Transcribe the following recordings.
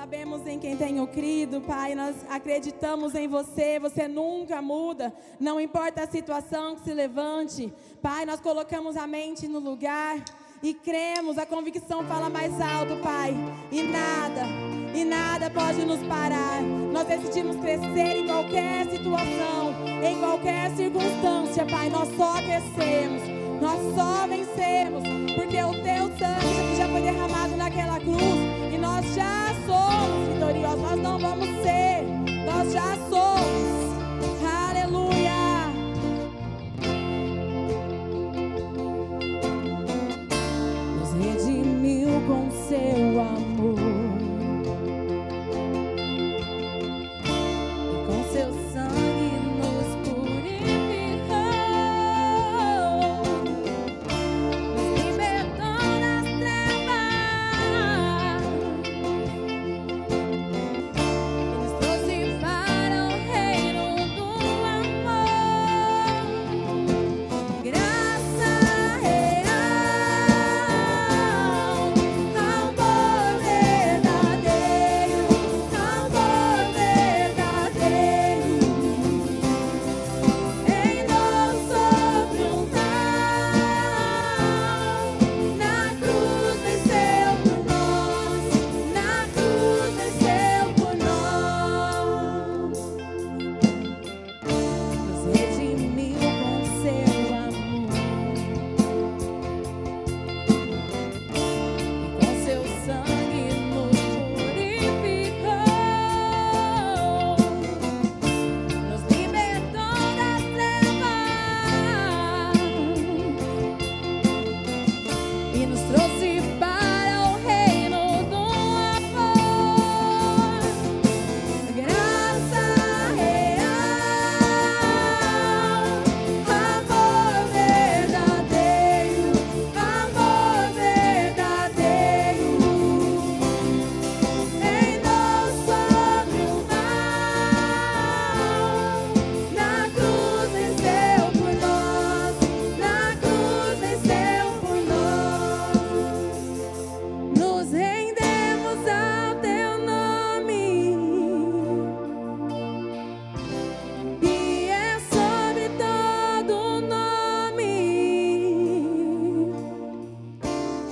sabemos em quem tenho crido, Pai. Nós acreditamos em você. Você nunca muda. Não importa a situação que se levante. Pai, nós colocamos a mente no lugar e cremos. A convicção fala mais alto, Pai. E nada, e nada pode nos parar. Nós decidimos crescer em qualquer situação, em qualquer circunstância, Pai. Nós só crescemos. Nós só vencemos, porque o teu sangue você.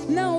não